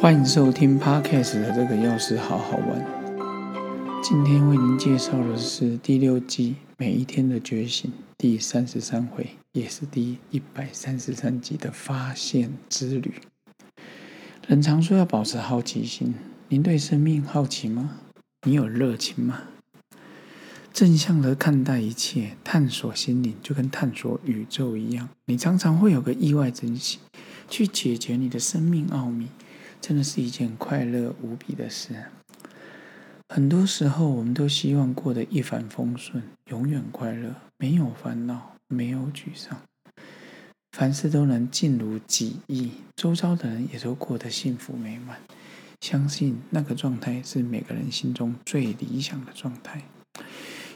欢迎收听 Podcast 的这个钥匙好好玩。今天为您介绍的是第六季每一天的觉醒第三十三回，也是第一百三十三集的发现之旅。人常说要保持好奇心，您对生命好奇吗？你有热情吗？正向的看待一切，探索心灵，就跟探索宇宙一样。你常常会有个意外惊喜，去解决你的生命奥秘。真的是一件快乐无比的事。很多时候，我们都希望过得一帆风顺，永远快乐，没有烦恼，没有沮丧，凡事都能尽如己意，周遭的人也都过得幸福美满。相信那个状态是每个人心中最理想的状态。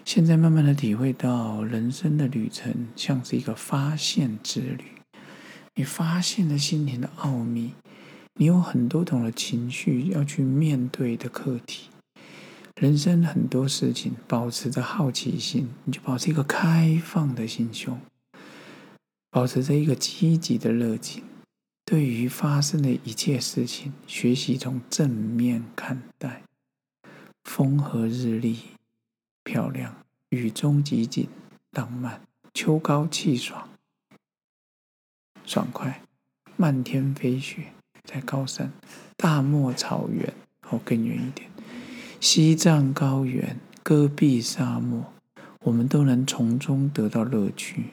现在慢慢的体会到，人生的旅程像是一个发现之旅，你发现了心灵的奥秘。你有很多种的情绪要去面对的课题，人生很多事情，保持着好奇心，你就保持一个开放的心胸，保持着一个积极的热情，对于发生的一切事情，学习从正面看待。风和日丽，漂亮；雨中极景，浪漫；秋高气爽，爽快；漫天飞雪。在高山、大漠草原，哦更远一点，西藏高原、戈壁沙漠，我们都能从中得到乐趣。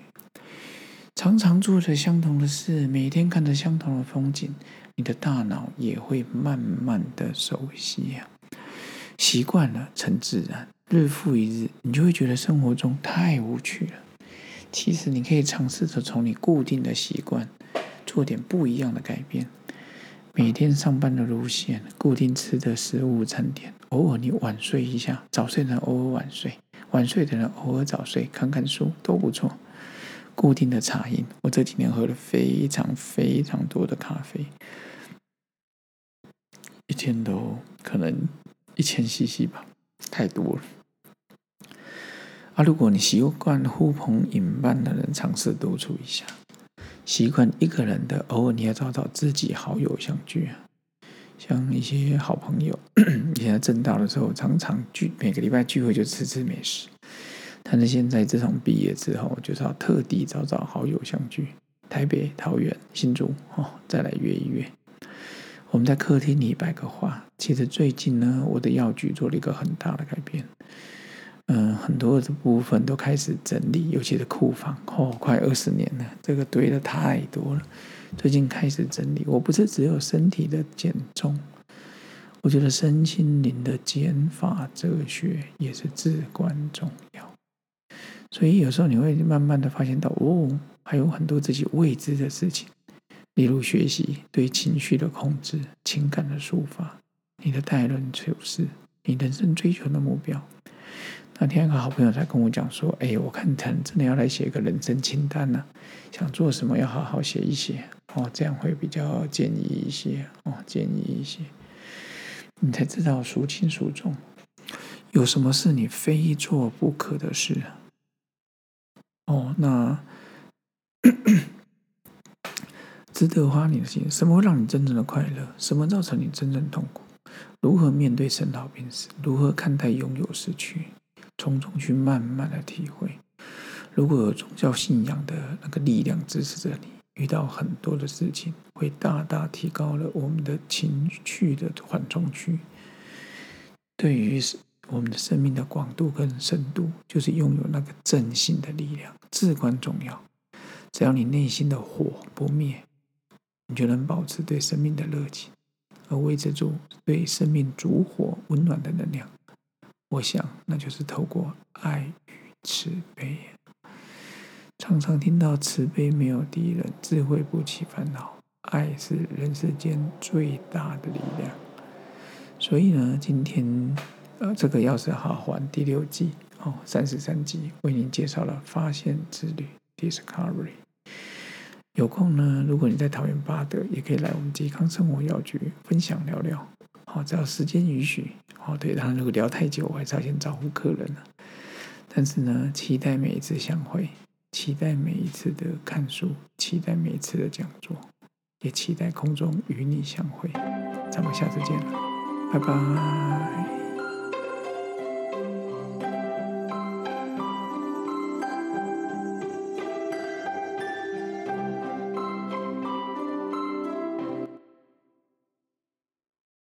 常常做着相同的事，每天看着相同的风景，你的大脑也会慢慢的熟悉呀，习惯了成自然，日复一日，你就会觉得生活中太无趣了。其实你可以尝试着从你固定的习惯，做点不一样的改变。每天上班的路线，固定吃的食物餐点，偶尔你晚睡一下，早睡的人偶尔晚睡，晚睡的人偶尔早睡，看看书都不错。固定的茶饮，我这几年喝了非常非常多的咖啡，一天都可能一千 CC 吧，太多了。啊，如果你习惯呼朋引伴的人，尝试独处一下。习惯一个人的，偶尔你要找找自己好友相聚，像一些好朋友，以前正大的时候常常聚，每个礼拜聚会就吃吃美食。但是现在自从毕业之后，就是要特地找找好友相聚，台北、桃园、新竹哦，再来约一约。我们在客厅里摆个画。其实最近呢，我的药局做了一个很大的改变。嗯，很多的部分都开始整理，尤其是库房，哦，快二十年了，这个堆的太多了。最近开始整理，我不是只有身体的减重，我觉得身心灵的减法哲学也是至关重要。所以有时候你会慢慢的发现到，哦，还有很多自己未知的事情，例如学习对情绪的控制、情感的抒发、你的待人处事、你人生追求的目标。那天一个好朋友才跟我讲说：“哎，我看他真的要来写一个人生清单呢，想做什么要好好写一写哦，这样会比较建议一些哦，建议一些，你才知道孰轻孰重，有什么是你非做不可的事哦？那 值得花你的心？什么会让你真正的快乐？什么造成你真正痛苦？如何面对生老病死？如何看待拥有失去？”从中去慢慢的体会，如果有宗教信仰的那个力量支持着你，遇到很多的事情，会大大提高了我们的情绪的缓冲区。对于我们的生命的广度跟深度，就是拥有那个正性的力量，至关重要。只要你内心的火不灭，你就能保持对生命的热情，而维持住对生命烛火温暖的能量。我想，那就是透过爱与慈悲。常常听到慈悲没有敌人，智慧不起烦恼，爱是人世间最大的力量。所以呢，今天呃，这个钥匙好还第六季哦，三十三集为您介绍了发现之旅 （Discovery）。有空呢，如果你在桃园八德，也可以来我们健康生活药局分享聊聊。好，只要时间允许。哦，对，然后如果聊太久，我还是要先招呼客人了。但是呢，期待每一次相会，期待每一次的看书，期待每一次的讲座。也期待空中与你相会。咱们下次见了，拜拜。